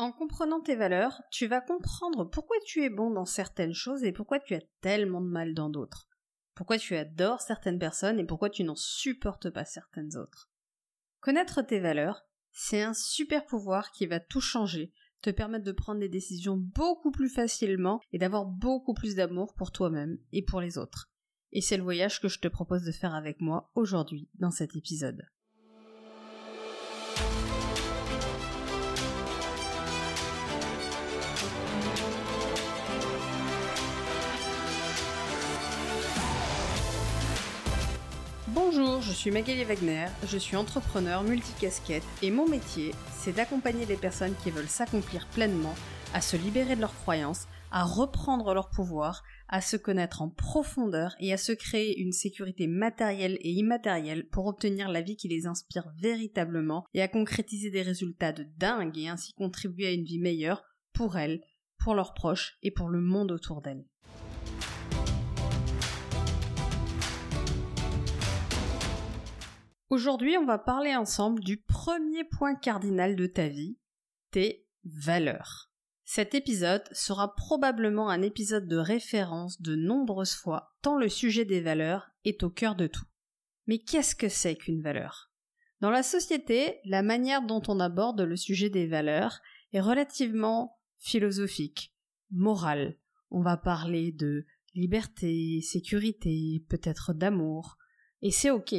En comprenant tes valeurs, tu vas comprendre pourquoi tu es bon dans certaines choses et pourquoi tu as tellement de mal dans d'autres. Pourquoi tu adores certaines personnes et pourquoi tu n'en supportes pas certaines autres. Connaître tes valeurs, c'est un super pouvoir qui va tout changer, te permettre de prendre des décisions beaucoup plus facilement et d'avoir beaucoup plus d'amour pour toi-même et pour les autres. Et c'est le voyage que je te propose de faire avec moi aujourd'hui dans cet épisode. Bonjour, je suis Magali Wagner, je suis entrepreneur multicasquette et mon métier, c'est d'accompagner les personnes qui veulent s'accomplir pleinement, à se libérer de leurs croyances, à reprendre leur pouvoir, à se connaître en profondeur et à se créer une sécurité matérielle et immatérielle pour obtenir la vie qui les inspire véritablement et à concrétiser des résultats de dingue et ainsi contribuer à une vie meilleure pour elles, pour leurs proches et pour le monde autour d'elles. Aujourd'hui, on va parler ensemble du premier point cardinal de ta vie, tes valeurs. Cet épisode sera probablement un épisode de référence de nombreuses fois, tant le sujet des valeurs est au cœur de tout. Mais qu'est-ce que c'est qu'une valeur? Dans la société, la manière dont on aborde le sujet des valeurs est relativement philosophique, morale. On va parler de liberté, sécurité, peut-être d'amour, et c'est ok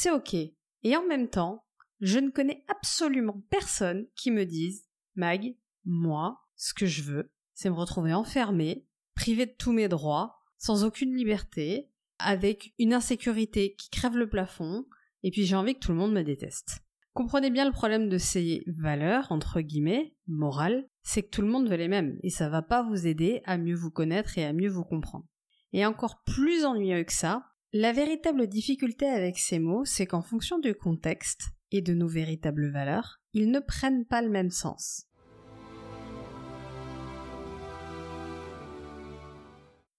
c'est ok. Et en même temps, je ne connais absolument personne qui me dise, Mag, moi, ce que je veux, c'est me retrouver enfermé, privé de tous mes droits, sans aucune liberté, avec une insécurité qui crève le plafond, et puis j'ai envie que tout le monde me déteste. Comprenez bien le problème de ces valeurs, entre guillemets, morales, c'est que tout le monde veut les mêmes, et ça va pas vous aider à mieux vous connaître et à mieux vous comprendre. Et encore plus ennuyeux que ça, la véritable difficulté avec ces mots, c'est qu'en fonction du contexte et de nos véritables valeurs, ils ne prennent pas le même sens.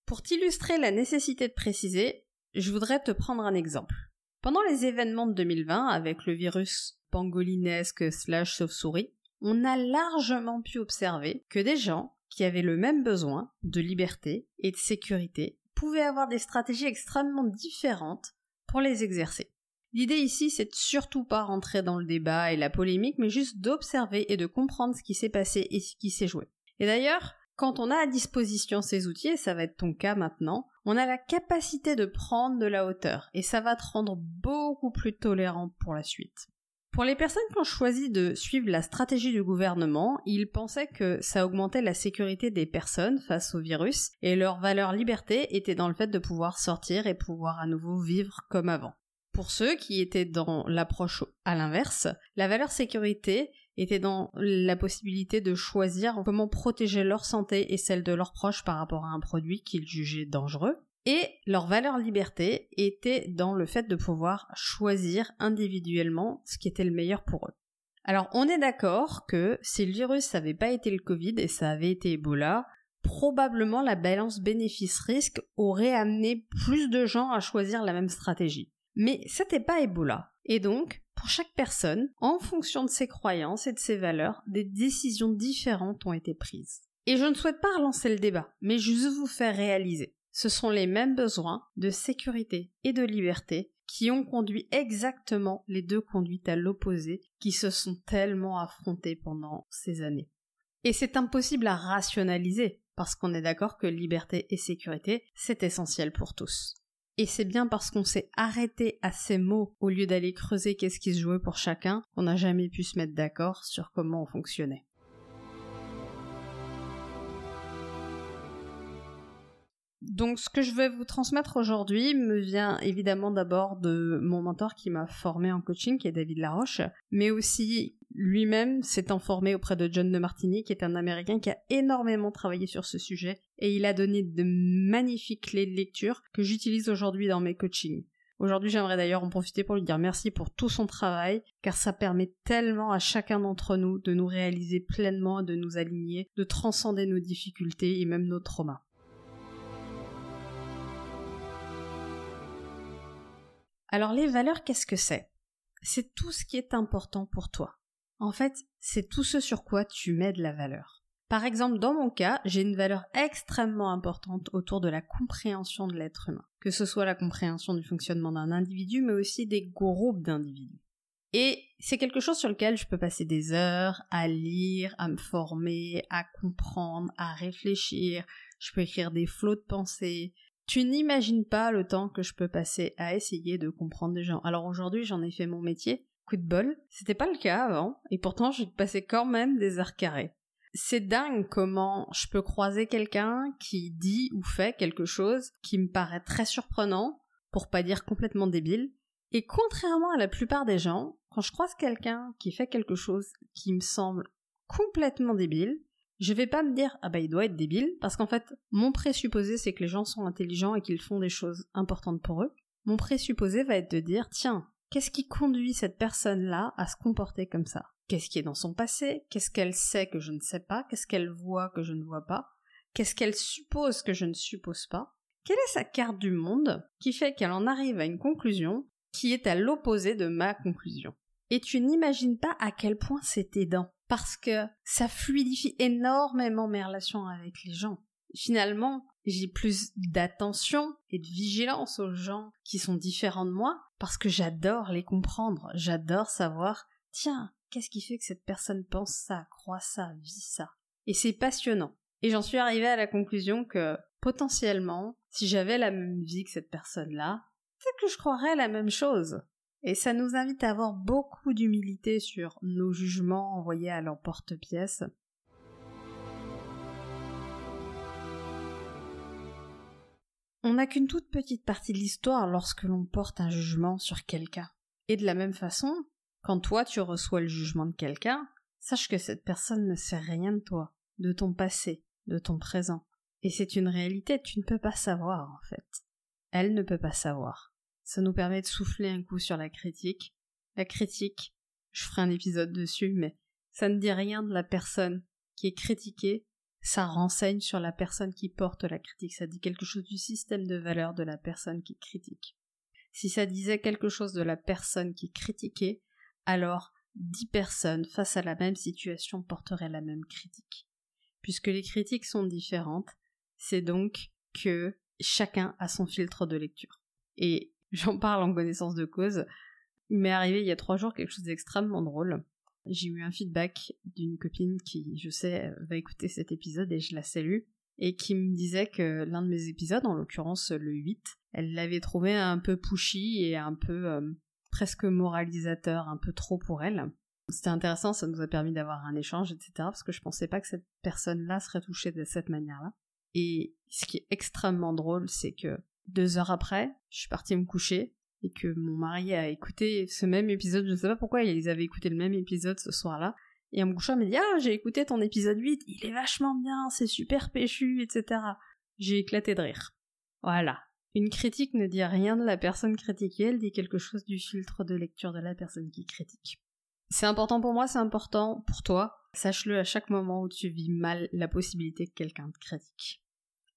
Pour t'illustrer la nécessité de préciser, je voudrais te prendre un exemple. Pendant les événements de 2020 avec le virus pangolinesque slash chauve-souris, on a largement pu observer que des gens qui avaient le même besoin de liberté et de sécurité pouvez avoir des stratégies extrêmement différentes pour les exercer. L'idée ici, c'est de surtout pas rentrer dans le débat et la polémique, mais juste d'observer et de comprendre ce qui s'est passé et ce qui s'est joué. Et d'ailleurs, quand on a à disposition ces outils, et ça va être ton cas maintenant, on a la capacité de prendre de la hauteur, et ça va te rendre beaucoup plus tolérant pour la suite. Pour les personnes qui ont choisi de suivre la stratégie du gouvernement, ils pensaient que ça augmentait la sécurité des personnes face au virus et leur valeur liberté était dans le fait de pouvoir sortir et pouvoir à nouveau vivre comme avant. Pour ceux qui étaient dans l'approche à l'inverse, la valeur sécurité était dans la possibilité de choisir comment protéger leur santé et celle de leurs proches par rapport à un produit qu'ils jugeaient dangereux. Et leur valeur liberté était dans le fait de pouvoir choisir individuellement ce qui était le meilleur pour eux. Alors on est d'accord que si le virus n'avait pas été le Covid et ça avait été Ebola, probablement la balance bénéfice-risque aurait amené plus de gens à choisir la même stratégie. Mais c'était pas Ebola. Et donc, pour chaque personne, en fonction de ses croyances et de ses valeurs, des décisions différentes ont été prises. Et je ne souhaite pas relancer le débat, mais juste vous faire réaliser ce sont les mêmes besoins de sécurité et de liberté qui ont conduit exactement les deux conduites à l'opposé qui se sont tellement affrontées pendant ces années. Et c'est impossible à rationaliser parce qu'on est d'accord que liberté et sécurité, c'est essentiel pour tous. Et c'est bien parce qu'on s'est arrêté à ces mots au lieu d'aller creuser qu'est-ce qui se jouait pour chacun qu'on n'a jamais pu se mettre d'accord sur comment on fonctionnait. Donc ce que je vais vous transmettre aujourd'hui me vient évidemment d'abord de mon mentor qui m'a formé en coaching, qui est David Laroche, mais aussi lui-même s'étant formé auprès de John de Martini, qui est un Américain qui a énormément travaillé sur ce sujet, et il a donné de magnifiques clés de lecture que j'utilise aujourd'hui dans mes coachings. Aujourd'hui, j'aimerais d'ailleurs en profiter pour lui dire merci pour tout son travail, car ça permet tellement à chacun d'entre nous de nous réaliser pleinement, de nous aligner, de transcender nos difficultés et même nos traumas. Alors les valeurs, qu'est-ce que c'est? C'est tout ce qui est important pour toi. En fait, c'est tout ce sur quoi tu mets de la valeur. Par exemple, dans mon cas, j'ai une valeur extrêmement importante autour de la compréhension de l'être humain, que ce soit la compréhension du fonctionnement d'un individu, mais aussi des groupes d'individus. Et c'est quelque chose sur lequel je peux passer des heures à lire, à me former, à comprendre, à réfléchir. Je peux écrire des flots de pensées. Tu n'imagines pas le temps que je peux passer à essayer de comprendre des gens. Alors aujourd'hui, j'en ai fait mon métier. Coup de bol. C'était pas le cas avant. Et pourtant, j'ai passé quand même des heures carrées. C'est dingue comment je peux croiser quelqu'un qui dit ou fait quelque chose qui me paraît très surprenant, pour pas dire complètement débile. Et contrairement à la plupart des gens, quand je croise quelqu'un qui fait quelque chose qui me semble complètement débile, je vais pas me dire ah bah il doit être débile parce qu'en fait mon présupposé c'est que les gens sont intelligents et qu'ils font des choses importantes pour eux. Mon présupposé va être de dire tiens, qu'est-ce qui conduit cette personne-là à se comporter comme ça? Qu'est-ce qui est dans son passé? Qu'est-ce qu'elle sait que je ne sais pas? Qu'est-ce qu'elle voit que je ne vois pas? Qu'est-ce qu'elle suppose que je ne suppose pas? Quelle est sa carte du monde qui fait qu'elle en arrive à une conclusion qui est à l'opposé de ma conclusion? Et tu n'imagines pas à quel point c'est aidant. Parce que ça fluidifie énormément mes relations avec les gens. Finalement, j'ai plus d'attention et de vigilance aux gens qui sont différents de moi parce que j'adore les comprendre. J'adore savoir, tiens, qu'est-ce qui fait que cette personne pense ça, croit ça, vit ça? Et c'est passionnant. Et j'en suis arrivée à la conclusion que potentiellement, si j'avais la même vie que cette personne-là, c'est que je croirais la même chose. Et ça nous invite à avoir beaucoup d'humilité sur nos jugements envoyés à l'emporte-pièce. On n'a qu'une toute petite partie de l'histoire lorsque l'on porte un jugement sur quelqu'un. Et de la même façon, quand toi tu reçois le jugement de quelqu'un, sache que cette personne ne sait rien de toi, de ton passé, de ton présent. Et c'est une réalité, tu ne peux pas savoir en fait. Elle ne peut pas savoir. Ça nous permet de souffler un coup sur la critique. La critique, je ferai un épisode dessus, mais ça ne dit rien de la personne qui est critiquée, ça renseigne sur la personne qui porte la critique, ça dit quelque chose du système de valeurs de la personne qui critique. Si ça disait quelque chose de la personne qui critiquait, alors dix personnes face à la même situation porteraient la même critique. Puisque les critiques sont différentes, c'est donc que chacun a son filtre de lecture. Et J'en parle en connaissance de cause. Il m'est arrivé il y a trois jours quelque chose d'extrêmement drôle. J'ai eu un feedback d'une copine qui, je sais, va écouter cet épisode et je la salue, et qui me disait que l'un de mes épisodes, en l'occurrence le 8, elle l'avait trouvé un peu pushy et un peu euh, presque moralisateur, un peu trop pour elle. C'était intéressant, ça nous a permis d'avoir un échange, etc. Parce que je pensais pas que cette personne-là serait touchée de cette manière-là. Et ce qui est extrêmement drôle, c'est que deux heures après, je suis partie me coucher et que mon mari a écouté ce même épisode. Je ne sais pas pourquoi ils avaient écouté le même épisode ce soir-là. Et en me couchant, il m'a dit Ah, j'ai écouté ton épisode 8, il est vachement bien, c'est super péchu, etc. J'ai éclaté de rire. Voilà. Une critique ne dit rien de la personne critiquée, elle dit quelque chose du filtre de lecture de la personne qui critique. C'est important pour moi, c'est important pour toi. Sache-le à chaque moment où tu vis mal la possibilité que quelqu'un te critique.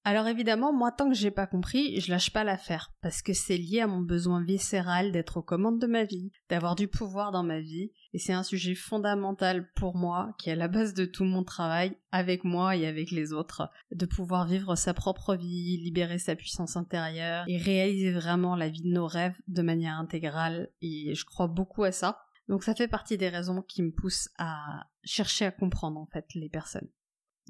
Alors évidemment, moi tant que j'ai pas compris, je lâche pas l'affaire, parce que c'est lié à mon besoin viscéral d'être aux commandes de ma vie, d'avoir du pouvoir dans ma vie, et c'est un sujet fondamental pour moi, qui est à la base de tout mon travail, avec moi et avec les autres, de pouvoir vivre sa propre vie, libérer sa puissance intérieure, et réaliser vraiment la vie de nos rêves de manière intégrale, et je crois beaucoup à ça. Donc ça fait partie des raisons qui me poussent à chercher à comprendre en fait les personnes.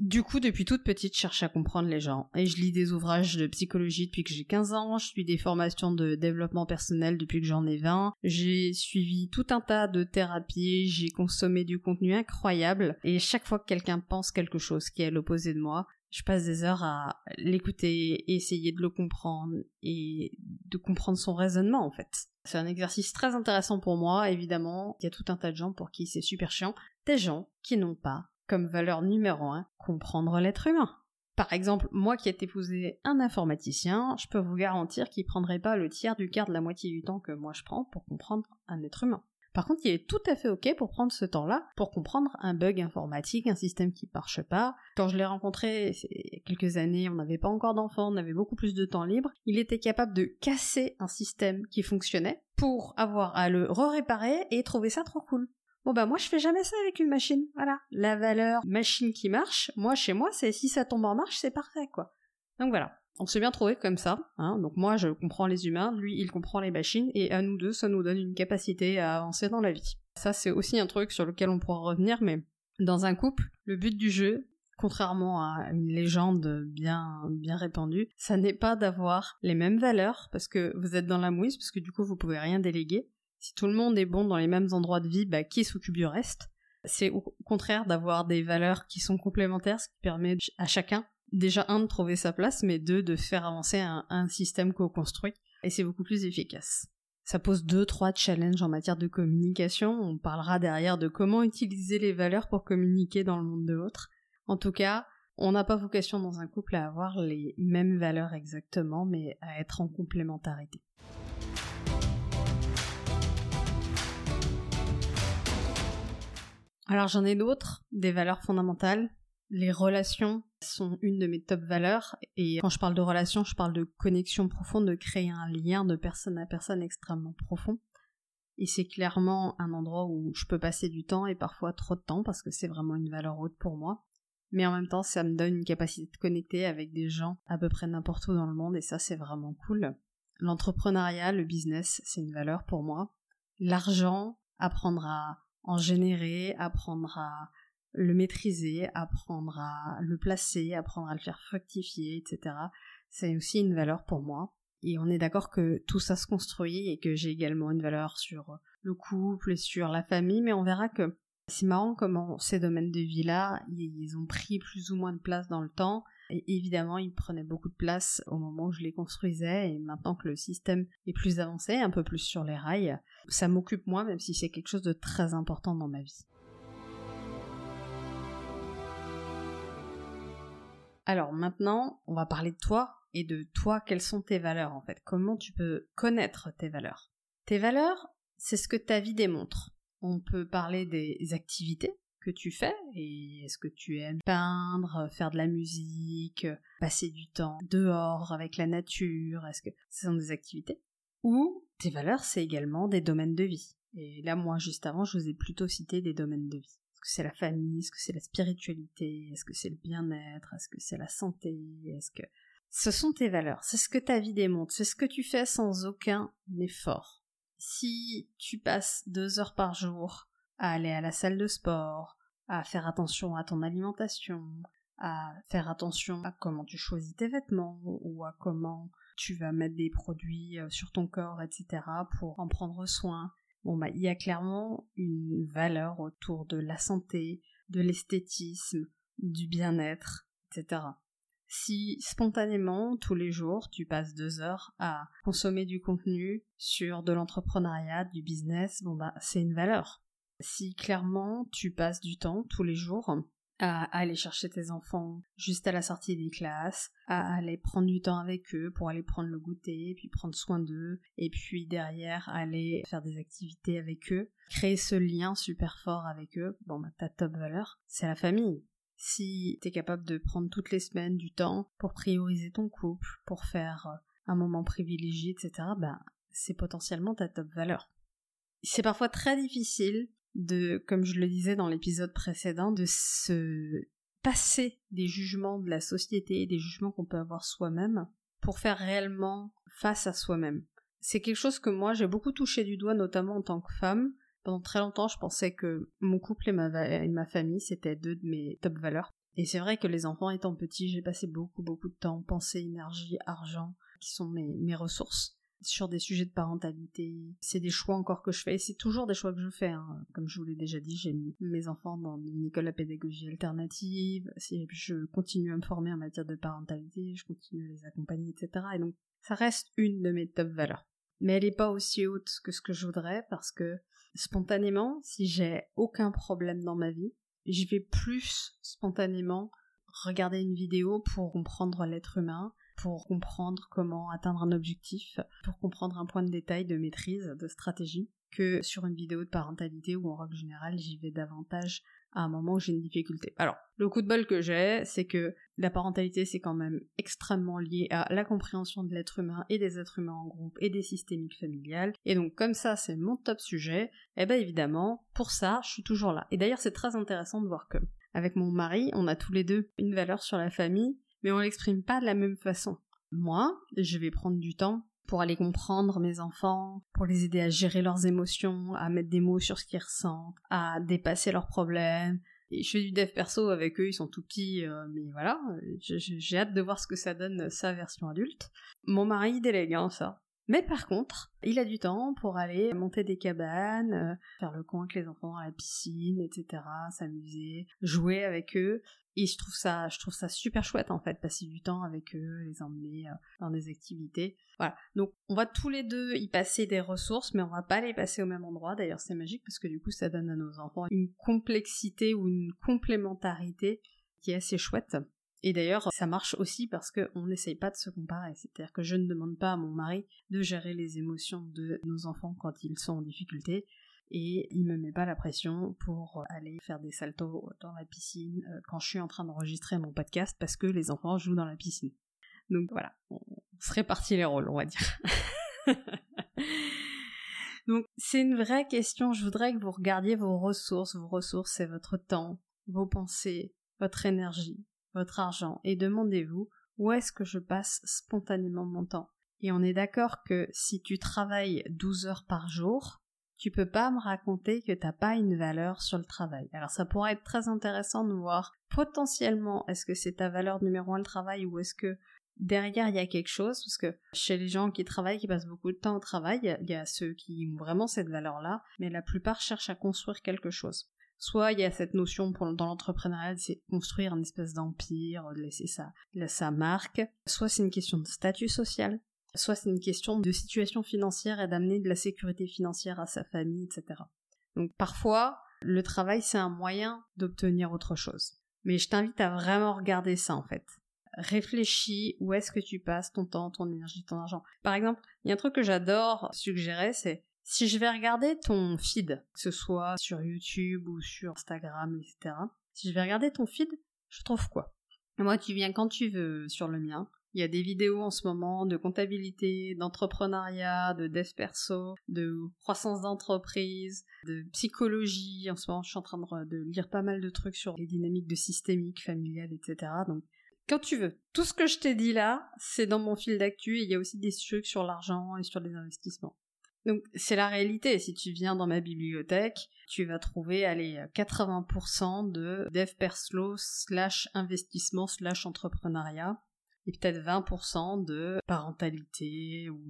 Du coup, depuis toute petite, je cherche à comprendre les gens. Et je lis des ouvrages de psychologie depuis que j'ai 15 ans, je suis des formations de développement personnel depuis que j'en ai 20, j'ai suivi tout un tas de thérapies, j'ai consommé du contenu incroyable, et chaque fois que quelqu'un pense quelque chose qui est à l'opposé de moi, je passe des heures à l'écouter, essayer de le comprendre et de comprendre son raisonnement en fait. C'est un exercice très intéressant pour moi, évidemment. Il y a tout un tas de gens pour qui c'est super chiant. Des gens qui n'ont pas comme valeur numéro un, comprendre l'être humain. Par exemple, moi qui ai épousé un informaticien, je peux vous garantir qu'il prendrait pas le tiers du quart de la moitié du temps que moi je prends pour comprendre un être humain. Par contre, il est tout à fait ok pour prendre ce temps-là pour comprendre un bug informatique, un système qui marche pas. Quand je l'ai rencontré, il y a quelques années, on n'avait pas encore d'enfants, on avait beaucoup plus de temps libre. Il était capable de casser un système qui fonctionnait pour avoir à le réparer et trouver ça trop cool. Bon bah moi je fais jamais ça avec une machine. Voilà, la valeur machine qui marche, moi chez moi c'est si ça tombe en marche c'est parfait quoi. Donc voilà, on s'est bien trouvé comme ça. Hein. Donc moi je comprends les humains, lui il comprend les machines et à nous deux ça nous donne une capacité à avancer dans la vie. Ça c'est aussi un truc sur lequel on pourra revenir, mais dans un couple, le but du jeu, contrairement à une légende bien bien répandue, ça n'est pas d'avoir les mêmes valeurs parce que vous êtes dans la mouise parce que du coup vous pouvez rien déléguer. Si tout le monde est bon dans les mêmes endroits de vie, bah qui s'occupe du reste? C'est au contraire d'avoir des valeurs qui sont complémentaires, ce qui permet à chacun déjà un de trouver sa place, mais deux de faire avancer un, un système co-construit. Et c'est beaucoup plus efficace. Ça pose deux, trois challenges en matière de communication. On parlera derrière de comment utiliser les valeurs pour communiquer dans le monde de l'autre. En tout cas, on n'a pas vocation dans un couple à avoir les mêmes valeurs exactement, mais à être en complémentarité. Alors j'en ai d'autres, des valeurs fondamentales. Les relations sont une de mes top valeurs et quand je parle de relations, je parle de connexion profonde, de créer un lien de personne à personne extrêmement profond. Et c'est clairement un endroit où je peux passer du temps et parfois trop de temps parce que c'est vraiment une valeur haute pour moi. Mais en même temps, ça me donne une capacité de connecter avec des gens à peu près n'importe où dans le monde et ça c'est vraiment cool. L'entrepreneuriat, le business, c'est une valeur pour moi. L'argent, apprendre à en générer, apprendre à le maîtriser, apprendre à le placer, apprendre à le faire fructifier, etc. C'est aussi une valeur pour moi. Et on est d'accord que tout ça se construit et que j'ai également une valeur sur le couple et sur la famille, mais on verra que c'est marrant comment ces domaines de vie-là, ils ont pris plus ou moins de place dans le temps. Évidemment, ils prenaient beaucoup de place au moment où je les construisais. Et maintenant que le système est plus avancé, un peu plus sur les rails, ça m'occupe moins, même si c'est quelque chose de très important dans ma vie. Alors maintenant, on va parler de toi et de toi, quelles sont tes valeurs en fait Comment tu peux connaître tes valeurs? Tes valeurs, c'est ce que ta vie démontre. On peut parler des activités que tu fais et est-ce que tu aimes peindre, faire de la musique, passer du temps dehors avec la nature, est-ce que ce sont des activités? Ou tes valeurs, c'est également des domaines de vie. Et là, moi, juste avant, je vous ai plutôt cité des domaines de vie. Que c'est la famille? Est-ce que c'est la spiritualité? Est-ce que c'est le bien-être? Est-ce que c'est la santé? Est-ce que ce sont tes valeurs? C'est ce que ta vie démontre. C'est ce que tu fais sans aucun effort. Si tu passes deux heures par jour à aller à la salle de sport, à faire attention à ton alimentation, à faire attention à comment tu choisis tes vêtements ou à comment tu vas mettre des produits euh, sur ton corps, etc. pour en prendre soin, Bon, bah, il y a clairement une valeur autour de la santé, de l'esthétisme, du bien-être, etc. Si spontanément, tous les jours, tu passes deux heures à consommer du contenu sur de l'entrepreneuriat, du business, bon bah, c'est une valeur. Si clairement, tu passes du temps tous les jours à aller chercher tes enfants juste à la sortie des classes, à aller prendre du temps avec eux pour aller prendre le goûter, puis prendre soin d'eux, et puis derrière aller faire des activités avec eux, créer ce lien super fort avec eux, bon bah ta top valeur, c'est la famille. Si t'es capable de prendre toutes les semaines du temps pour prioriser ton couple, pour faire un moment privilégié, etc., ben c'est potentiellement ta top valeur. C'est parfois très difficile de, comme je le disais dans l'épisode précédent, de se passer des jugements de la société, des jugements qu'on peut avoir soi-même, pour faire réellement face à soi-même. C'est quelque chose que moi j'ai beaucoup touché du doigt, notamment en tant que femme. Pendant très longtemps, je pensais que mon couple et ma, et ma famille, c'était deux de mes top valeurs. Et c'est vrai que les enfants étant petits, j'ai passé beaucoup, beaucoup de temps, pensée, énergie, argent, qui sont mes, mes ressources sur des sujets de parentalité. C'est des choix encore que je fais, et c'est toujours des choix que je fais. Hein. Comme je vous l'ai déjà dit, j'ai mis mes enfants dans une école à pédagogie alternative, je continue à me former en matière de parentalité, je continue à les accompagner, etc. Et donc, ça reste une de mes top valeurs. Mais elle n'est pas aussi haute que ce que je voudrais, parce que spontanément, si j'ai aucun problème dans ma vie, je vais plus spontanément regarder une vidéo pour comprendre l'être humain, pour comprendre comment atteindre un objectif, pour comprendre un point de détail de maîtrise, de stratégie, que sur une vidéo de parentalité où en règle générale j'y vais davantage à un moment où j'ai une difficulté. Alors, le coup de bol que j'ai, c'est que la parentalité, c'est quand même extrêmement lié à la compréhension de l'être humain et des êtres humains en groupe et des systémiques familiales. Et donc, comme ça, c'est mon top sujet, eh ben évidemment, pour ça, je suis toujours là. Et d'ailleurs, c'est très intéressant de voir que, avec mon mari, on a tous les deux une valeur sur la famille, mais on l'exprime pas de la même façon. Moi, je vais prendre du temps pour aller comprendre mes enfants, pour les aider à gérer leurs émotions, à mettre des mots sur ce qu'ils ressentent, à dépasser leurs problèmes. Et je fais du dev perso avec eux, ils sont tout petits, euh, mais voilà, j'ai hâte de voir ce que ça donne sa version adulte. Mon mari délègue hein, ça. Mais par contre, il a du temps pour aller monter des cabanes, euh, faire le coin avec les enfants à la piscine, etc., s'amuser, jouer avec eux. Et je trouve ça, je trouve ça super chouette en fait, passer du temps avec eux, les emmener euh, dans des activités. Voilà. Donc on va tous les deux y passer des ressources, mais on va pas les passer au même endroit. D'ailleurs c'est magique parce que du coup ça donne à nos enfants une complexité ou une complémentarité qui est assez chouette. Et d'ailleurs, ça marche aussi parce qu'on n'essaye pas de se comparer. C'est-à-dire que je ne demande pas à mon mari de gérer les émotions de nos enfants quand ils sont en difficulté et il me met pas la pression pour aller faire des saltos dans la piscine euh, quand je suis en train d'enregistrer mon podcast parce que les enfants jouent dans la piscine. Donc voilà, on se répartit les rôles, on va dire. Donc c'est une vraie question, je voudrais que vous regardiez vos ressources. Vos ressources, c'est votre temps, vos pensées, votre énergie, votre argent, et demandez-vous où est-ce que je passe spontanément mon temps? Et on est d'accord que si tu travailles 12 heures par jour, tu peux pas me raconter que t'as pas une valeur sur le travail. Alors ça pourrait être très intéressant de voir potentiellement est-ce que c'est ta valeur numéro un le travail ou est-ce que derrière il y a quelque chose? Parce que chez les gens qui travaillent, qui passent beaucoup de temps au travail, il y a ceux qui ont vraiment cette valeur-là, mais la plupart cherchent à construire quelque chose. Soit il y a cette notion dans l'entrepreneuriat, c'est construire une espèce d'empire, de laisser sa marque. Soit c'est une question de statut social soit c'est une question de situation financière et d'amener de la sécurité financière à sa famille, etc. Donc parfois, le travail c'est un moyen d'obtenir autre chose. Mais je t'invite à vraiment regarder ça en fait. Réfléchis où est-ce que tu passes ton temps, ton énergie, ton argent. Par exemple, il y a un truc que j'adore suggérer, c'est si je vais regarder ton feed, que ce soit sur YouTube ou sur Instagram, etc. Si je vais regarder ton feed, je trouve quoi? Moi, tu viens quand tu veux sur le mien. Il y a des vidéos en ce moment de comptabilité, d'entrepreneuriat, de dev perso, de croissance d'entreprise, de psychologie. En ce moment, je suis en train de, lire pas mal de trucs sur les dynamiques de systémique, familiale, etc. Donc, quand tu veux. Tout ce que je t'ai dit là, c'est dans mon fil d'actu. Il y a aussi des trucs sur l'argent et sur les investissements. Donc c'est la réalité. Si tu viens dans ma bibliothèque, tu vas trouver allez 80% de dev perso slash investissement slash entrepreneuriat et peut-être 20% de parentalité ou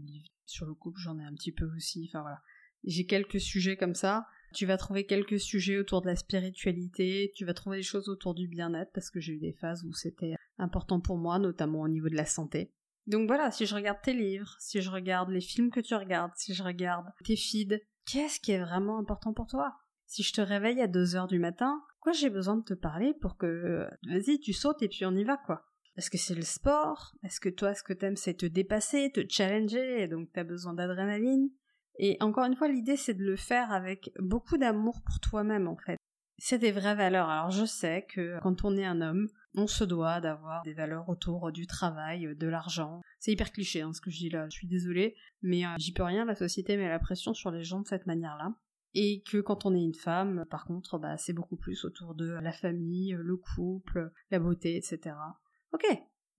sur le couple, j'en ai un petit peu aussi. Enfin voilà. J'ai quelques sujets comme ça. Tu vas trouver quelques sujets autour de la spiritualité, tu vas trouver des choses autour du bien-être parce que j'ai eu des phases où c'était important pour moi, notamment au niveau de la santé. Donc voilà, si je regarde tes livres, si je regarde les films que tu regardes, si je regarde tes feeds, qu'est-ce qui est vraiment important pour toi? Si je te réveille à 2 heures du matin, quoi j'ai besoin de te parler pour que vas-y, tu sautes et puis on y va quoi. Est-ce que c'est le sport Est-ce que toi, ce que t'aimes, c'est te dépasser, te challenger, et donc t'as besoin d'adrénaline Et encore une fois, l'idée, c'est de le faire avec beaucoup d'amour pour toi-même, en fait. C'est des vraies valeurs. Alors je sais que quand on est un homme, on se doit d'avoir des valeurs autour du travail, de l'argent. C'est hyper cliché hein, ce que je dis là, je suis désolée, mais euh, j'y peux rien, la société met la pression sur les gens de cette manière-là. Et que quand on est une femme, par contre, bah, c'est beaucoup plus autour de la famille, le couple, la beauté, etc. Ok,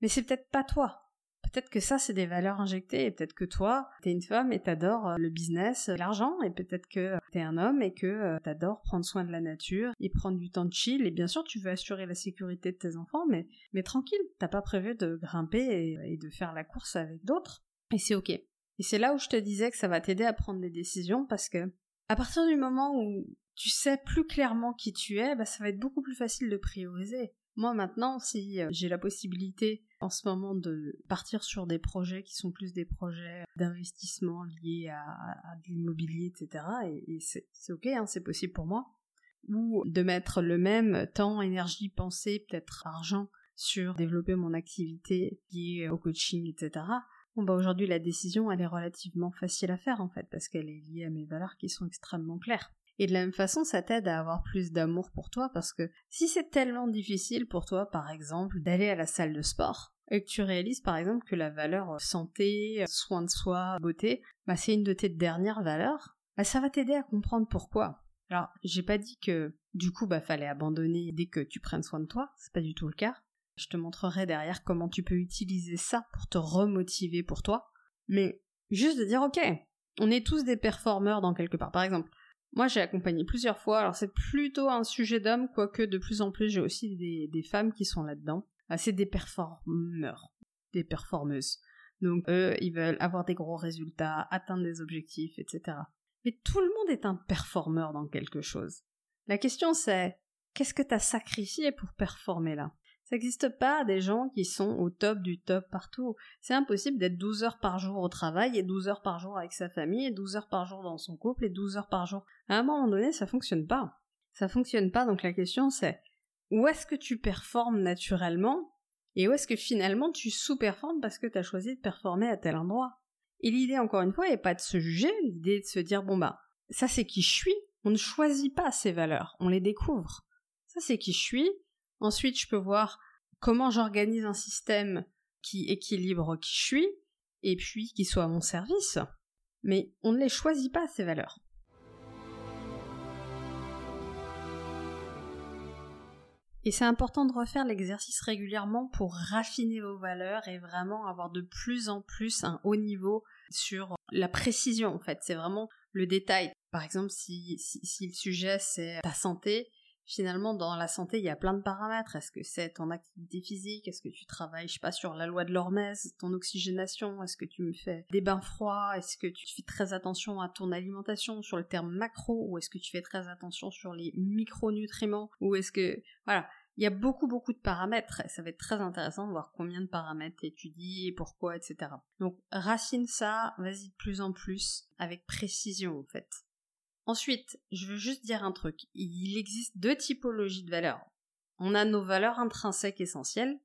mais c'est peut-être pas toi. Peut-être que ça, c'est des valeurs injectées, et peut-être que toi, t'es une femme et t'adores euh, le business, euh, l'argent, et peut-être que t'es un homme et que euh, t'adores prendre soin de la nature et prendre du temps de chill, et bien sûr, tu veux assurer la sécurité de tes enfants, mais, mais tranquille, t'as pas prévu de grimper et, et de faire la course avec d'autres, et c'est ok. Et c'est là où je te disais que ça va t'aider à prendre des décisions, parce que à partir du moment où tu sais plus clairement qui tu es, bah, ça va être beaucoup plus facile de prioriser. Moi maintenant, si euh, j'ai la possibilité en ce moment de partir sur des projets qui sont plus des projets d'investissement liés à, de l'immobilier, etc., et, c'est ok, hein, c'est possible pour moi, ou de mettre le même temps, énergie, pensée, peut-être argent sur développer mon activité liée au coaching, etc., Bon bah aujourd'hui la décision elle est relativement facile à faire en fait parce qu'elle est liée à mes valeurs qui sont extrêmement claires. Et de la même façon, ça t'aide à avoir plus d'amour pour toi parce que si c'est tellement difficile pour toi, par exemple, d'aller à la salle de sport, et que tu réalises par exemple que la valeur santé, soin de soi, beauté, bah, c'est une de tes dernières valeurs, bah, ça va t'aider à comprendre pourquoi. Alors, j'ai pas dit que du coup, bah, fallait abandonner dès que tu prennes soin de toi, c'est pas du tout le cas. Je te montrerai derrière comment tu peux utiliser ça pour te remotiver pour toi. Mais juste de dire, ok, on est tous des performeurs dans quelque part. Par exemple, moi j'ai accompagné plusieurs fois, alors c'est plutôt un sujet d'homme, quoique de plus en plus j'ai aussi des, femmes qui sont là-dedans. Ah, c'est des performeurs, des performeuses. Donc eux, ils veulent avoir des gros résultats, atteindre des objectifs, etc. Mais tout le monde est un performeur dans quelque chose. La question c'est, qu'est-ce que t'as sacrifié pour performer là? Ça n'existe pas des gens qui sont au top du top partout. C'est impossible d'être 12 heures par jour au travail et 12 heures par jour avec sa famille et 12 heures par jour dans son couple et 12 heures par jour. À un moment donné, ça fonctionne pas. Ça fonctionne pas, donc la question c'est, où est-ce que tu performes naturellement et où est-ce que finalement tu sous-performes parce que tu as choisi de performer à tel endroit? Et l'idée, encore une fois, n'est pas de se juger, l'idée de se dire, bon bah, ça c'est qui je suis, on ne choisit pas ces valeurs, on les découvre. Ça c'est qui je suis, ensuite je peux voir comment j'organise un système qui équilibre qui je suis, et puis qui soit à mon service. Mais on ne les choisit pas, ces valeurs. Et c'est important de refaire l'exercice régulièrement pour raffiner vos valeurs et vraiment avoir de plus en plus un haut niveau sur la précision en fait. C'est vraiment le détail. Par exemple, si, si, le sujet c'est ta santé, finalement dans la santé il y a plein de paramètres. Est-ce que c'est ton activité physique? Est-ce que tu travailles, je sais pas, sur la loi de l'hormèse, ton oxygénation? Est-ce que tu me fais des bains froids? Est-ce que tu fais très attention à ton alimentation sur le terme macro? Ou est-ce que tu fais très attention sur les micronutriments? Ou est-ce que... Voilà, il y a beaucoup beaucoup de paramètres et ça va être très intéressant de voir combien de paramètres étudies, pourquoi, etc. Donc racine ça, vas-y de plus en plus avec précision en fait. Ensuite, je veux juste dire un truc. Il existe deux typologies de valeurs. On a nos valeurs intrinsèques essentielles,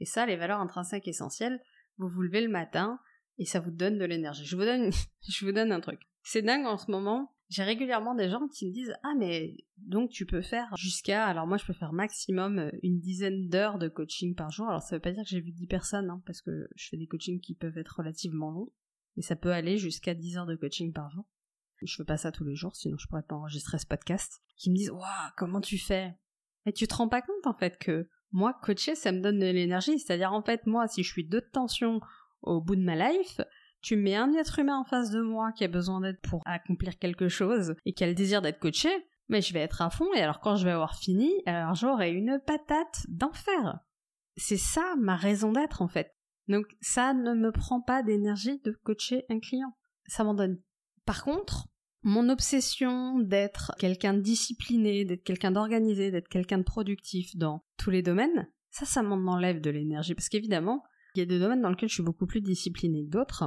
et ça, les valeurs intrinsèques essentielles, vous vous levez le matin et ça vous donne de l'énergie. Je vous donne, je vous donne un truc. C'est dingue en ce moment. J'ai régulièrement des gens qui me disent ah mais donc tu peux faire jusqu'à alors moi je peux faire maximum euh, une dizaine d'heures de coaching par jour. Alors ça veut pas dire que j'ai vu 10 personnes hein, parce que je fais des coachings qui peuvent être relativement longs, mais ça peut aller jusqu'à 10 heures de coaching par jour. Je fais pas ça tous les jours, sinon je pourrais pas enregistrer ce podcast. Qui me disent waouh comment tu fais? Et tu te rends pas compte en fait que moi coacher ça me donne de l'énergie. C'est-à-dire en fait moi si je suis de tension au bout de ma life, tu mets un être humain en face de moi qui a besoin d'aide pour accomplir quelque chose et qui a le désir d'être coaché, mais je vais être à fond et alors quand je vais avoir fini, alors j'aurai une patate d'enfer. C'est ça ma raison d'être en fait. Donc ça ne me prend pas d'énergie de coacher un client. Ça m'en donne. Par contre, mon obsession d'être quelqu'un de discipliné, d'être quelqu'un d'organisé, d'être quelqu'un de productif dans tous les domaines, ça, ça m'en enlève de l'énergie. Parce qu'évidemment, il y a des domaines dans lesquels je suis beaucoup plus discipliné que d'autres.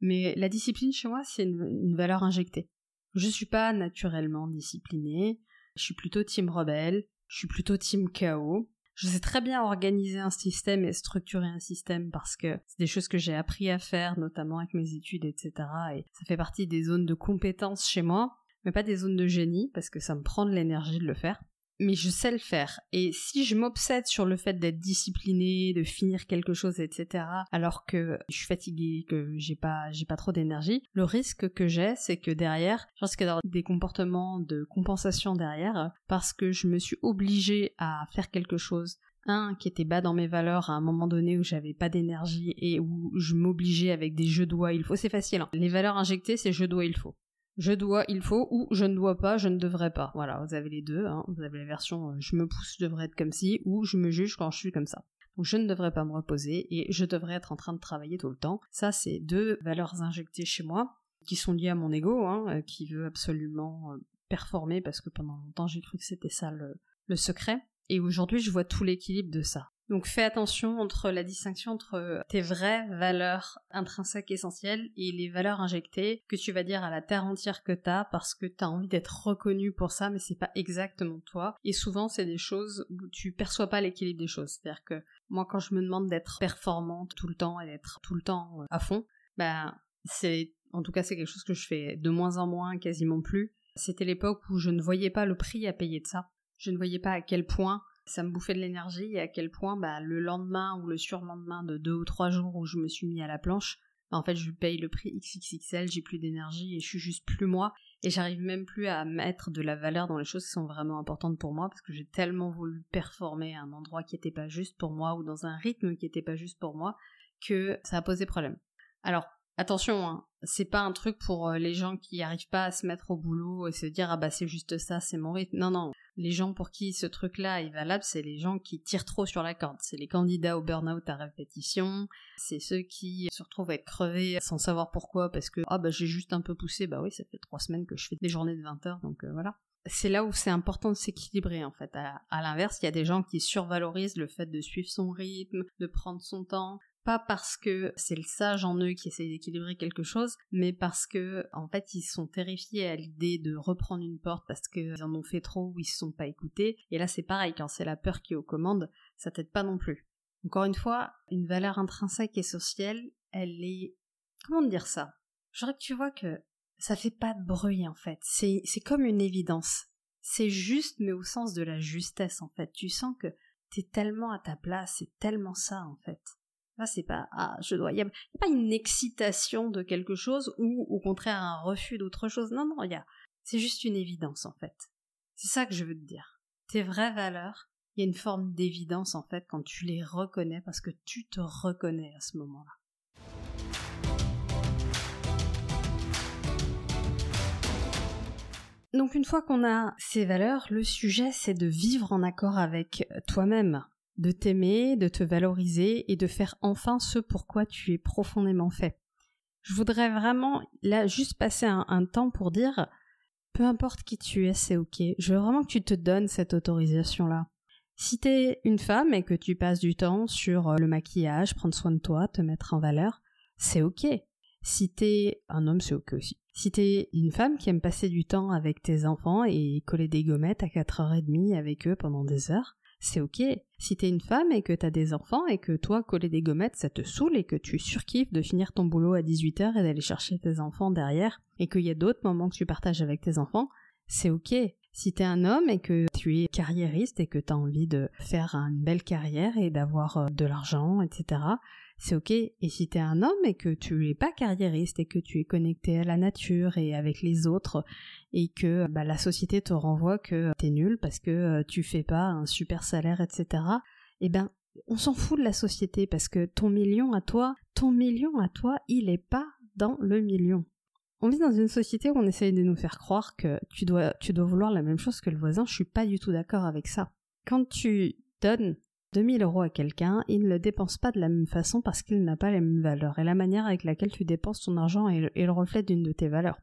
Mais la discipline chez moi, c'est une, valeur injectée. Je suis pas naturellement disciplinée, je suis plutôt team rebelle, je suis plutôt team chaos. Je sais très bien organiser un système et structurer un système parce que c'est des choses que j'ai appris à faire, notamment avec mes études, etc. Et ça fait partie des zones de compétences chez moi, mais pas des zones de génie parce que ça me prend de l'énergie de le faire mais je sais le faire. Et si je m'obsède sur le fait d'être discipliné, de finir quelque chose, etc., alors que je suis fatiguée, que j'ai pas, j'ai pas trop d'énergie, le risque que j'ai, c'est que derrière, je risque d'avoir des comportements de compensation derrière, parce que je me suis obligée à faire quelque chose un qui était bas dans mes valeurs à un moment donné où j'avais pas d'énergie et où je m'obligeais avec des je dois il faut c'est facile hein. les valeurs injectées c'est je dois il faut je dois, il faut, ou je ne dois pas, je ne devrais pas. Voilà, vous avez les deux. Hein. Vous avez la version euh, je me pousse, je devrais être comme ci, ou je me juge quand je suis comme ça. Donc je ne devrais pas me reposer et je devrais être en train de travailler tout le temps. Ça, c'est deux valeurs injectées chez moi qui sont liées à mon ego, hein, euh, qui veut absolument euh, performer parce que pendant longtemps j'ai cru que c'était ça le secret. Et aujourd'hui, je vois tout l'équilibre de ça. Donc fais attention entre la distinction entre tes vraies valeurs intrinsèques essentielles et les valeurs injectées que tu vas dire à la terre entière que t'as parce que t'as envie d'être reconnu pour ça mais c'est pas exactement toi. Et souvent c'est des choses où tu perçois pas l'équilibre des choses. C'est-à-dire que moi quand je me demande d'être performante tout le temps et d'être tout le temps à fond, ben c'est en tout cas c'est quelque chose que je fais de moins en moins, quasiment plus C'était l'époque où je ne voyais pas le prix à payer de ça. Je ne voyais pas à quel point ça me bouffait de l'énergie et à quel point bah, le lendemain ou le surlendemain de deux ou trois jours où je me suis mis à la planche, bah, en fait je paye le prix XXXL, j'ai plus d'énergie et je suis juste plus moi et j'arrive même plus à mettre de la valeur dans les choses qui sont vraiment importantes pour moi parce que j'ai tellement voulu performer à un endroit qui n'était pas juste pour moi ou dans un rythme qui n'était pas juste pour moi que ça a posé problème. Alors Attention, hein, c'est pas un truc pour euh, les gens qui arrivent pas à se mettre au boulot et se dire ah bah c'est juste ça, c'est mon rythme. Non non, les gens pour qui ce truc-là est valable, c'est les gens qui tirent trop sur la corde. C'est les candidats au burn-out à répétition, c'est ceux qui se retrouvent à être crevés sans savoir pourquoi parce que ah bah j'ai juste un peu poussé, bah oui ça fait trois semaines que je fais des journées de 20 heures donc euh, voilà. C'est là où c'est important de s'équilibrer en fait. à l'inverse, il y a des gens qui survalorisent le fait de suivre son rythme, de prendre son temps, pas parce que c'est le sage en eux qui essaie d'équilibrer quelque chose, mais parce que en fait ils sont terrifiés à l'idée de reprendre une porte parce qu'ils en ont fait trop ou ils se sont pas écoutés. Et là c'est pareil, quand c'est la peur qui est aux commandes, ça t'aide pas non plus. Encore une fois, une valeur intrinsèque et sociale, elle est comment dire ça? J'aurais que tu vois que ça fait pas de bruit en fait. C'est comme une évidence. C'est juste mais au sens de la justesse en fait. Tu sens que t'es tellement à ta place, c'est tellement ça en fait. Là, c'est pas ah je dois. Il a pas une excitation de quelque chose ou au contraire un refus d'autre chose. Non, non, il y a. C'est juste une évidence en fait. C'est ça que je veux te dire. Tes vraies valeurs, il y a une forme d'évidence en fait quand tu les reconnais parce que tu te reconnais à ce moment-là. Donc une fois qu'on a ces valeurs, le sujet c'est de vivre en accord avec toi-même, de t'aimer, de te valoriser et de faire enfin ce pour quoi tu es profondément fait. Je voudrais vraiment là juste passer un, temps pour dire peu importe qui tu es, c'est ok. Je veux vraiment que tu te donnes cette autorisation-là. Si t'es une femme et que tu passes du temps sur euh, le maquillage, prendre soin de toi, te mettre en valeur, c'est ok. Si t'es un homme, c'est ok aussi. Si t'es une femme qui aime passer du temps avec tes enfants et coller des gommettes à 4h30 avec eux pendant des heures, c'est ok. Si t'es une femme et que t'as des enfants et que toi, coller des gommettes, ça te saoule et que tu surkiffes de finir ton boulot à 18h et d'aller chercher tes enfants derrière et qu'il y a d'autres moments que tu partages avec tes enfants, c'est ok. Si t'es un homme et que tu es carriériste et que t'as envie de faire une belle carrière et d'avoir euh, de l'argent, etc., c'est ok. Et si t'es un homme et que tu es pas carriériste et que tu es connecté à la nature et avec les autres et que bah, la société te renvoie que t'es nul parce que euh, tu fais pas un super salaire, etc., eh ben, on s'en fout de la société parce que ton million à toi, ton million à toi, il est pas dans le million. On vit dans une société où on essaye de nous faire croire que tu dois, tu dois vouloir la même chose que le voisin. Je suis pas du tout d'accord avec ça. Quand tu donnes 2000 euros à quelqu'un, il ne le dépense pas de la même façon parce qu'il n'a pas les mêmes valeurs. Et la manière avec laquelle tu dépenses ton argent est, le reflet d'une de tes valeurs.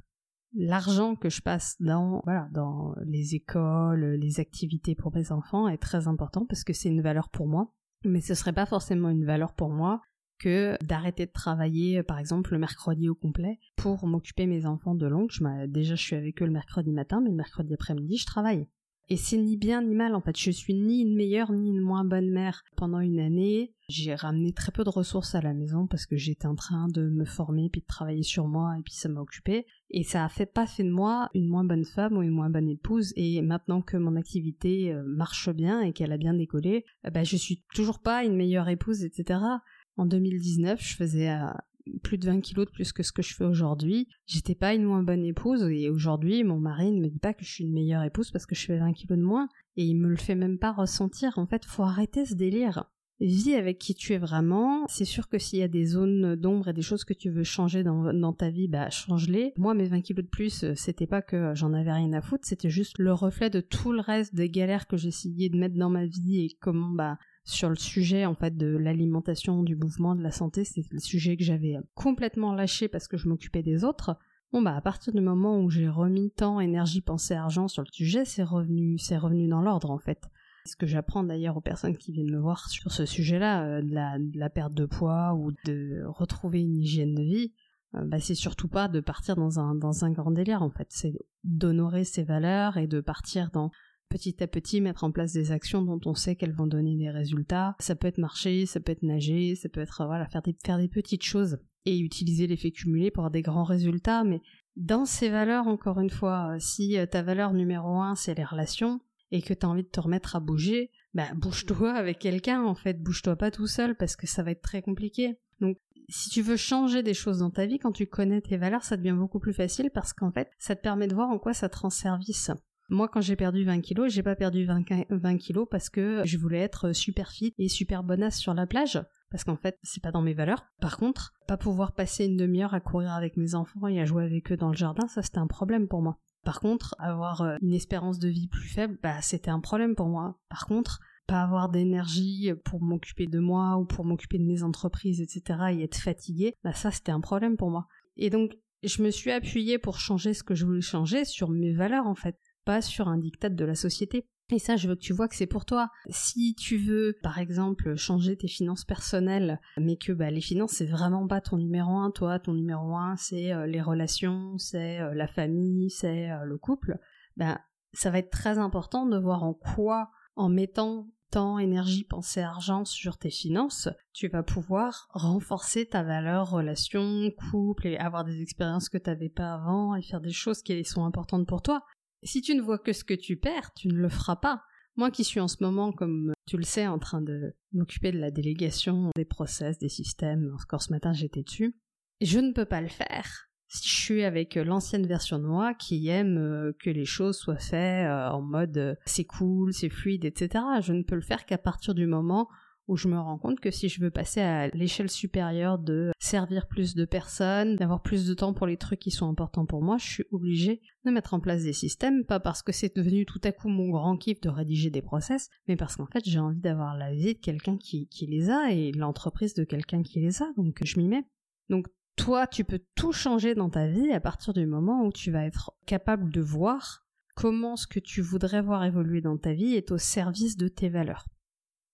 L'argent que je passe dans, voilà, dans les écoles, les activités pour mes enfants est très important parce que c'est une valeur pour moi. Mais ce serait pas forcément une valeur pour moi que d'arrêter de travailler, par exemple, le mercredi au complet pour m'occuper mes enfants de longue. déjà, je suis avec eux le mercredi matin, mais le mercredi après-midi, je travaille. Et c'est ni bien ni mal en fait. Je suis ni une meilleure ni une moins bonne mère. Pendant une année, j'ai ramené très peu de ressources à la maison parce que j'étais en train de me former puis de travailler sur moi et puis ça m'a occupé. Et ça a fait pas fait de moi une moins bonne femme ou une moins bonne épouse. Et maintenant que mon activité euh, marche bien et qu'elle a bien décollé, euh, bah, je suis toujours pas une meilleure épouse, etc. En 2019, je faisais euh, plus de 20 kilos de plus que ce que je fais aujourd'hui. J'étais pas une moins bonne épouse et aujourd'hui, mon mari ne me dit pas que je suis une meilleure épouse parce que je fais 20 kilos de moins et il me le fait même pas ressentir. En fait, faut arrêter ce délire. Vis avec qui tu es vraiment. C'est sûr que s'il y a des zones d'ombre et des choses que tu veux changer dans, ta vie, bah change-les. Moi, mes 20 kilos de plus, euh, c'était pas que j'en avais rien à foutre, c'était juste le reflet de tout le reste des galères que j'essayais de mettre dans ma vie et comment bah sur le sujet en fait de l'alimentation, du mouvement, de la santé, c'est le sujet que j'avais complètement lâché parce que je m'occupais des autres. Bon bah à partir du moment où j'ai remis temps, énergie, pensée, argent sur le sujet, c'est revenu, c'est revenu dans l'ordre en fait. Ce que j'apprends d'ailleurs aux personnes qui viennent me voir sur ce sujet-là, euh, de, la, de, la, perte de poids ou de retrouver une hygiène de vie, euh, bah, c'est surtout pas de partir dans un, dans un grand délire en fait, c'est d'honorer ses valeurs et de partir dans petit à petit mettre en place des actions dont on sait qu'elles vont donner des résultats. Ça peut être marcher, ça peut être nager, ça peut être voilà faire des, faire des petites choses et utiliser l'effet cumulé pour avoir des grands résultats, mais dans ces valeurs, encore une fois, si ta valeur numéro un, c'est les relations, et que tu as envie de te remettre à bouger, bah bouge-toi avec quelqu'un en fait, bouge-toi pas tout seul parce que ça va être très compliqué. Donc si tu veux changer des choses dans ta vie, quand tu connais tes valeurs, ça devient beaucoup plus facile parce qu'en fait, ça te permet de voir en quoi ça te rend service. Moi, quand j'ai perdu 20 kilos, j'ai pas perdu 20, kilos parce que je voulais être super fit et super bonasse sur la plage. Parce qu'en fait, c'est pas dans mes valeurs. Par contre, pas pouvoir passer une demi-heure à courir avec mes enfants et à jouer avec eux dans le jardin, ça c'était un problème pour moi. Par contre, avoir euh, une espérance de vie plus faible, bah c'était un problème pour moi. Par contre, pas avoir d'énergie pour m'occuper de moi ou pour m'occuper de mes entreprises, etc. et être fatigué, bah ça c'était un problème pour moi. Et donc je me suis appuyée pour changer ce que je voulais changer sur mes valeurs en fait, pas sur un diktat de la société. Et ça, je veux que tu vois que c'est pour toi. Si tu veux, par exemple, changer tes finances personnelles, mais que bah, les finances, c'est vraiment pas ton numéro un, toi, ton numéro un, c'est euh, les relations, c'est euh, la famille, c'est euh, le couple, ben, ça va être très important de voir en quoi en mettant temps, énergie, pensée, argent sur tes finances, tu vas pouvoir renforcer ta valeur relation, couple et avoir des expériences que tu n'avais pas avant et faire des choses qui sont importantes pour toi. Si tu ne vois que ce que tu perds, tu ne le feras pas. Moi qui suis en ce moment, comme tu le sais, en train de m'occuper de la délégation des process, des systèmes, encore ce matin j'étais dessus, je ne peux pas le faire si je suis avec euh, l'ancienne version de moi qui aime euh, que les choses soient faites euh, en mode c'est cool, c'est fluide, etc. Je ne peux le faire qu'à partir du moment où je me rends compte que si je veux passer à l'échelle supérieure de servir plus de personnes, d'avoir plus de temps pour les trucs qui sont importants pour moi, je suis obligée de mettre en place des systèmes, pas parce que c'est devenu tout à coup mon grand kiff de rédiger des process, mais parce qu'en fait j'ai envie d'avoir la vie de quelqu'un qui, les a et l'entreprise de quelqu'un qui les a, donc je m'y mets. Donc toi, tu peux tout changer dans ta vie à partir du moment où tu vas être capable de voir comment ce que tu voudrais voir évoluer dans ta vie est au service de tes valeurs.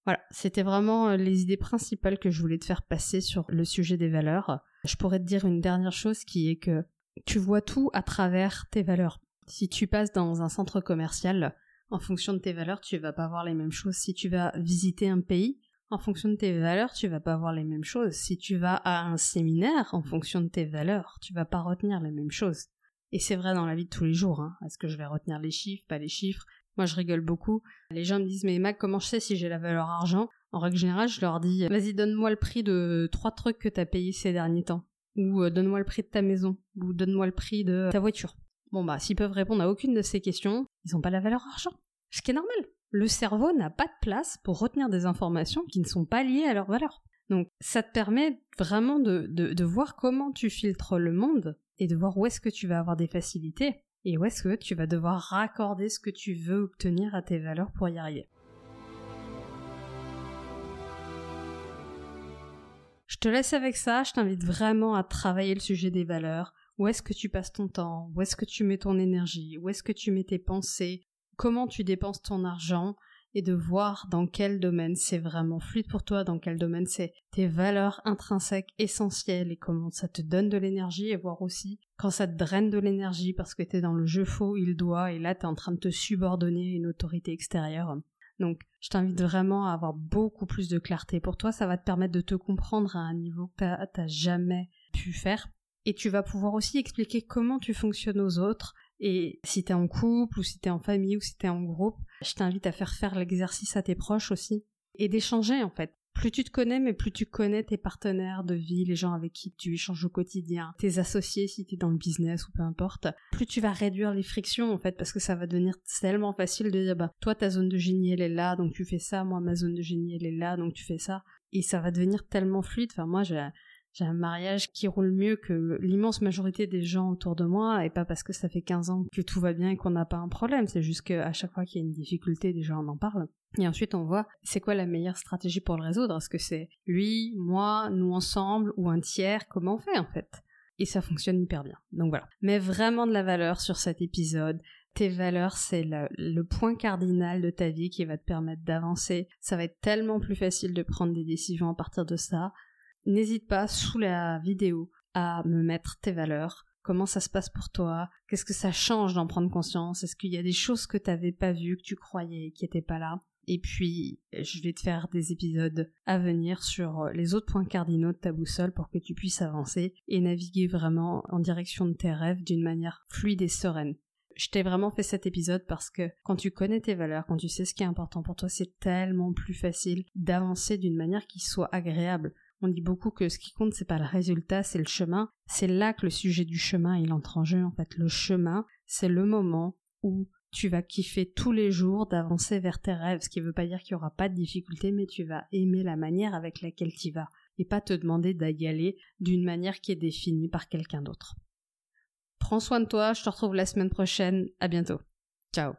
Voilà, c'était vraiment euh, les idées principales que je voulais te faire passer sur le sujet des valeurs. Je pourrais te dire une dernière chose qui est que tu vois tout à travers tes valeurs. Si tu passes dans un centre commercial, en fonction de tes valeurs, tu vas pas voir les mêmes choses. Si tu vas visiter un pays, en fonction de tes valeurs, tu vas pas voir les mêmes choses. Si tu vas à un séminaire, en fonction de tes valeurs, tu vas pas retenir les mêmes choses. Et c'est vrai dans la vie de tous les jours. Hein. Est-ce que je vais retenir les chiffres, pas les chiffres? Moi, je rigole beaucoup. Les gens me disent mais Mac, comment je sais si j'ai la valeur argent? En règle générale, je leur dis vas-y, donne-moi le prix de trois trucs que t'as payé ces derniers temps, ou euh, donne-moi le prix de ta maison, ou donne-moi le prix de ta voiture. Bon bah, s'ils peuvent répondre à aucune de ces questions, ils ont pas la valeur argent. Ce qui est normal le cerveau n'a pas de place pour retenir des informations qui ne sont pas liées à leur valeur. Donc ça te permet vraiment de, de, voir comment tu filtres le monde et de voir où est-ce que tu vas avoir des facilités et où est-ce que tu vas devoir raccorder ce que tu veux obtenir à tes valeurs pour y arriver? Je te laisse avec ça, je t'invite vraiment à travailler le sujet des valeurs. Où est-ce que tu passes ton temps? Où est-ce que tu mets ton énergie? Où est-ce que tu mets tes pensées? Comment tu dépenses ton argent? Et de voir dans quel domaine c'est vraiment fluide pour toi, dans quel domaine c'est tes valeurs intrinsèques essentielles et comment ça te donne de l'énergie et voir aussi quand ça te draine de l'énergie parce que t'es dans le jeu faux, il doit et là t'es en train de te subordonner à une autorité extérieure. Donc, je t'invite vraiment à avoir beaucoup plus de clarté. Pour toi, ça va te permettre de te comprendre à un niveau que t'as jamais pu faire. Et tu vas pouvoir aussi expliquer comment tu fonctionnes aux autres, et si t'es en couple, ou si t'es en famille, ou si t'es en groupe, je t'invite à faire faire l'exercice à tes proches aussi. Et d'échanger, en fait. Plus tu te connais, mais plus tu connais tes partenaires de vie, les gens avec qui tu échanges au quotidien, tes associés si t'es dans le business ou peu importe, plus tu vas réduire les frictions, en fait, parce que ça va devenir tellement facile de dire, bah, toi, ta zone de génie, elle est là, donc tu fais ça, moi, ma zone de génie, elle est là, donc tu fais ça. Et ça va devenir tellement fluide. Enfin, moi, j'ai, j'ai un mariage qui roule mieux que l'immense majorité des gens autour de moi, et pas parce que ça fait 15 ans que tout va bien et qu'on n'a pas un problème, c'est juste qu'à chaque fois qu'il y a une difficulté, déjà on en parle. Et ensuite on voit c'est quoi la meilleure stratégie pour le résoudre? Est-ce que c'est lui, moi, nous ensemble, ou un tiers? Comment on fait en fait? Et ça fonctionne hyper bien. Donc voilà. Mais vraiment de la valeur sur cet épisode. Tes valeurs, c'est le, le, point cardinal de ta vie qui va te permettre d'avancer. Ça va être tellement plus facile de prendre des décisions à partir de ça. N'hésite pas sous la vidéo à me mettre tes valeurs, comment ça se passe pour toi, qu'est-ce que ça change d'en prendre conscience, est-ce qu'il y a des choses que tu n'avais pas vues, que tu croyais, qui n'étaient pas là? Et puis, je vais te faire des épisodes à venir sur les autres points cardinaux de ta boussole pour que tu puisses avancer et naviguer vraiment en direction de tes rêves d'une manière fluide et sereine. Je t'ai vraiment fait cet épisode parce que quand tu connais tes valeurs, quand tu sais ce qui est important pour toi, c'est tellement plus facile d'avancer d'une manière qui soit agréable. On dit beaucoup que ce qui compte, c'est pas le résultat, c'est le chemin. C'est là que le sujet du chemin, il entre en jeu, en fait. Le chemin, c'est le moment où tu vas kiffer tous les jours d'avancer vers tes rêves, ce qui veut pas dire qu'il y aura pas de difficultés, mais tu vas aimer la manière avec laquelle tu vas, et pas te demander d'y aller d'une manière qui est définie par quelqu'un d'autre. Prends soin de toi, je te retrouve la semaine prochaine, à bientôt. Ciao